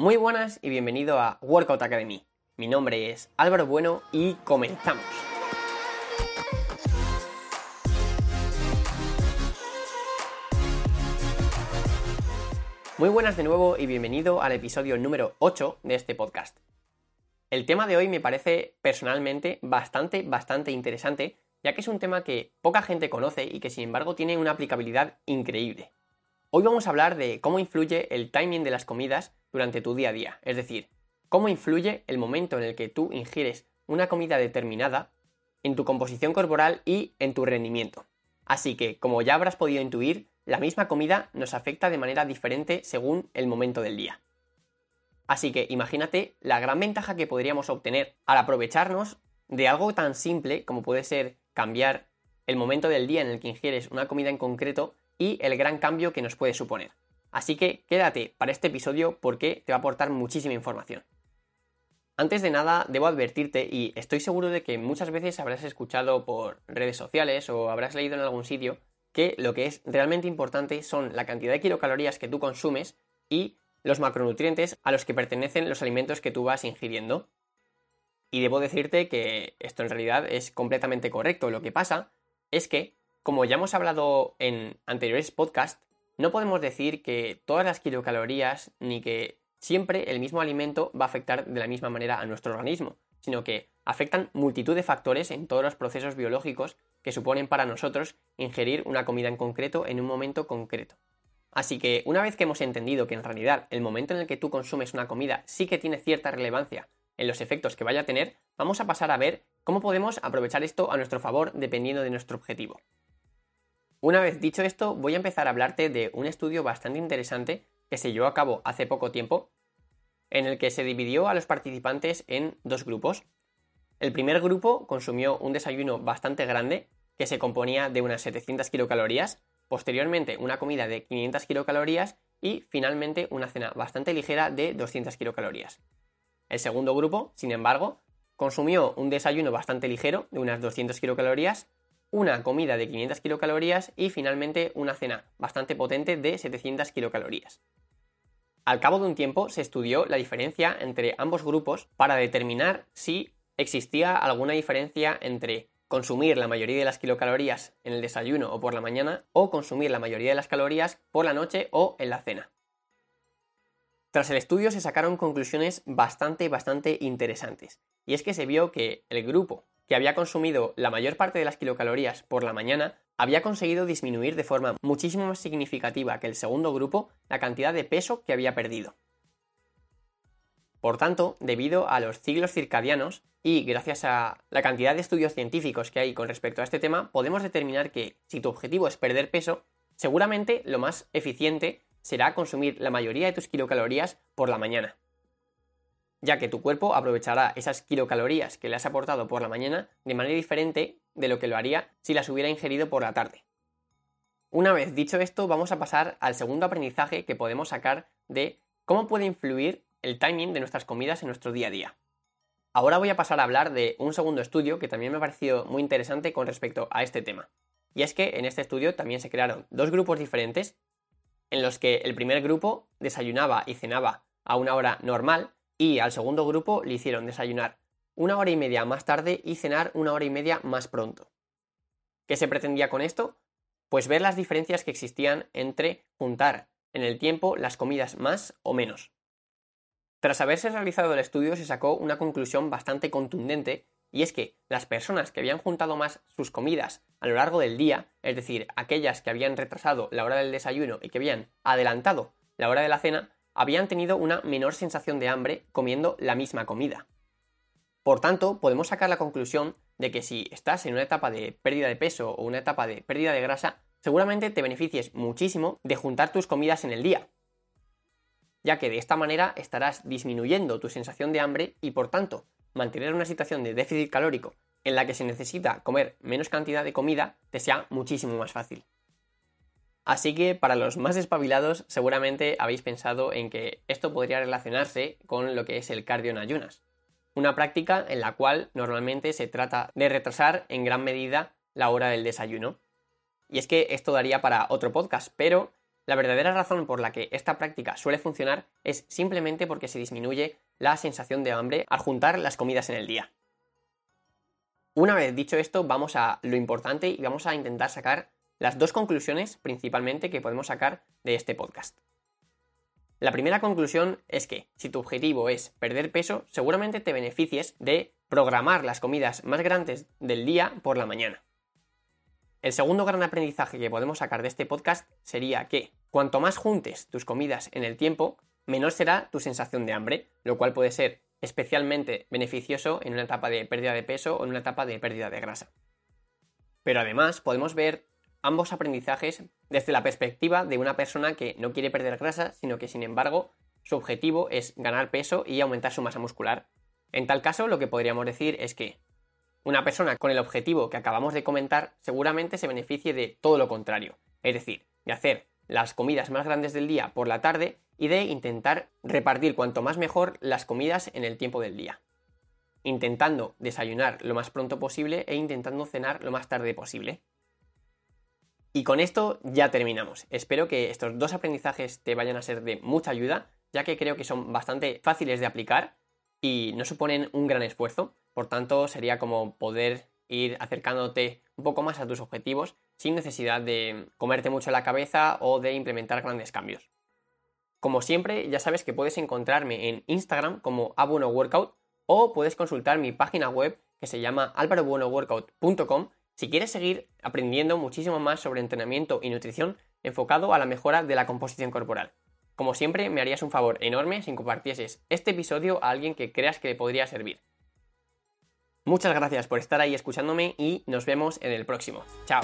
Muy buenas y bienvenido a Workout Academy. Mi nombre es Álvaro Bueno y comenzamos. Muy buenas de nuevo y bienvenido al episodio número 8 de este podcast. El tema de hoy me parece personalmente bastante, bastante interesante, ya que es un tema que poca gente conoce y que sin embargo tiene una aplicabilidad increíble. Hoy vamos a hablar de cómo influye el timing de las comidas durante tu día a día, es decir, cómo influye el momento en el que tú ingieres una comida determinada en tu composición corporal y en tu rendimiento. Así que, como ya habrás podido intuir, la misma comida nos afecta de manera diferente según el momento del día. Así que imagínate la gran ventaja que podríamos obtener al aprovecharnos de algo tan simple como puede ser cambiar el momento del día en el que ingieres una comida en concreto y el gran cambio que nos puede suponer. Así que quédate para este episodio porque te va a aportar muchísima información. Antes de nada, debo advertirte, y estoy seguro de que muchas veces habrás escuchado por redes sociales o habrás leído en algún sitio, que lo que es realmente importante son la cantidad de kilocalorías que tú consumes y los macronutrientes a los que pertenecen los alimentos que tú vas ingiriendo. Y debo decirte que esto en realidad es completamente correcto. Lo que pasa es que como ya hemos hablado en anteriores podcasts, no podemos decir que todas las kilocalorías ni que siempre el mismo alimento va a afectar de la misma manera a nuestro organismo, sino que afectan multitud de factores en todos los procesos biológicos que suponen para nosotros ingerir una comida en concreto en un momento concreto. Así que una vez que hemos entendido que en realidad el momento en el que tú consumes una comida sí que tiene cierta relevancia en los efectos que vaya a tener, vamos a pasar a ver cómo podemos aprovechar esto a nuestro favor dependiendo de nuestro objetivo. Una vez dicho esto, voy a empezar a hablarte de un estudio bastante interesante que se llevó a cabo hace poco tiempo, en el que se dividió a los participantes en dos grupos. El primer grupo consumió un desayuno bastante grande, que se componía de unas 700 kilocalorías, posteriormente una comida de 500 kilocalorías y finalmente una cena bastante ligera de 200 kilocalorías. El segundo grupo, sin embargo, consumió un desayuno bastante ligero de unas 200 kilocalorías, una comida de 500 kilocalorías y finalmente una cena bastante potente de 700 kilocalorías. Al cabo de un tiempo se estudió la diferencia entre ambos grupos para determinar si existía alguna diferencia entre consumir la mayoría de las kilocalorías en el desayuno o por la mañana o consumir la mayoría de las calorías por la noche o en la cena. Tras el estudio se sacaron conclusiones bastante, bastante interesantes. Y es que se vio que el grupo que había consumido la mayor parte de las kilocalorías por la mañana, había conseguido disminuir de forma muchísimo más significativa que el segundo grupo la cantidad de peso que había perdido. Por tanto, debido a los ciclos circadianos y gracias a la cantidad de estudios científicos que hay con respecto a este tema, podemos determinar que si tu objetivo es perder peso, seguramente lo más eficiente será consumir la mayoría de tus kilocalorías por la mañana ya que tu cuerpo aprovechará esas kilocalorías que le has aportado por la mañana de manera diferente de lo que lo haría si las hubiera ingerido por la tarde. Una vez dicho esto, vamos a pasar al segundo aprendizaje que podemos sacar de cómo puede influir el timing de nuestras comidas en nuestro día a día. Ahora voy a pasar a hablar de un segundo estudio que también me ha parecido muy interesante con respecto a este tema. Y es que en este estudio también se crearon dos grupos diferentes en los que el primer grupo desayunaba y cenaba a una hora normal y al segundo grupo le hicieron desayunar una hora y media más tarde y cenar una hora y media más pronto. ¿Qué se pretendía con esto? Pues ver las diferencias que existían entre juntar en el tiempo las comidas más o menos. Tras haberse realizado el estudio se sacó una conclusión bastante contundente y es que las personas que habían juntado más sus comidas a lo largo del día, es decir, aquellas que habían retrasado la hora del desayuno y que habían adelantado la hora de la cena, habían tenido una menor sensación de hambre comiendo la misma comida. Por tanto, podemos sacar la conclusión de que si estás en una etapa de pérdida de peso o una etapa de pérdida de grasa, seguramente te beneficies muchísimo de juntar tus comidas en el día, ya que de esta manera estarás disminuyendo tu sensación de hambre y por tanto mantener una situación de déficit calórico en la que se necesita comer menos cantidad de comida te sea muchísimo más fácil. Así que para los más espabilados seguramente habéis pensado en que esto podría relacionarse con lo que es el cardio en ayunas, una práctica en la cual normalmente se trata de retrasar en gran medida la hora del desayuno. Y es que esto daría para otro podcast, pero la verdadera razón por la que esta práctica suele funcionar es simplemente porque se disminuye la sensación de hambre al juntar las comidas en el día. Una vez dicho esto, vamos a lo importante y vamos a intentar sacar las dos conclusiones principalmente que podemos sacar de este podcast. La primera conclusión es que si tu objetivo es perder peso, seguramente te beneficies de programar las comidas más grandes del día por la mañana. El segundo gran aprendizaje que podemos sacar de este podcast sería que cuanto más juntes tus comidas en el tiempo, menor será tu sensación de hambre, lo cual puede ser especialmente beneficioso en una etapa de pérdida de peso o en una etapa de pérdida de grasa. Pero además podemos ver ambos aprendizajes desde la perspectiva de una persona que no quiere perder grasa, sino que sin embargo su objetivo es ganar peso y aumentar su masa muscular. En tal caso, lo que podríamos decir es que una persona con el objetivo que acabamos de comentar seguramente se beneficie de todo lo contrario, es decir, de hacer las comidas más grandes del día por la tarde y de intentar repartir cuanto más mejor las comidas en el tiempo del día. Intentando desayunar lo más pronto posible e intentando cenar lo más tarde posible. Y con esto ya terminamos. Espero que estos dos aprendizajes te vayan a ser de mucha ayuda, ya que creo que son bastante fáciles de aplicar y no suponen un gran esfuerzo. Por tanto, sería como poder ir acercándote un poco más a tus objetivos sin necesidad de comerte mucho la cabeza o de implementar grandes cambios. Como siempre, ya sabes que puedes encontrarme en Instagram como Workout o puedes consultar mi página web que se llama alvarobuenoworkout.com si quieres seguir aprendiendo muchísimo más sobre entrenamiento y nutrición enfocado a la mejora de la composición corporal. Como siempre, me harías un favor enorme si compartieses este episodio a alguien que creas que le podría servir. Muchas gracias por estar ahí escuchándome y nos vemos en el próximo. Chao.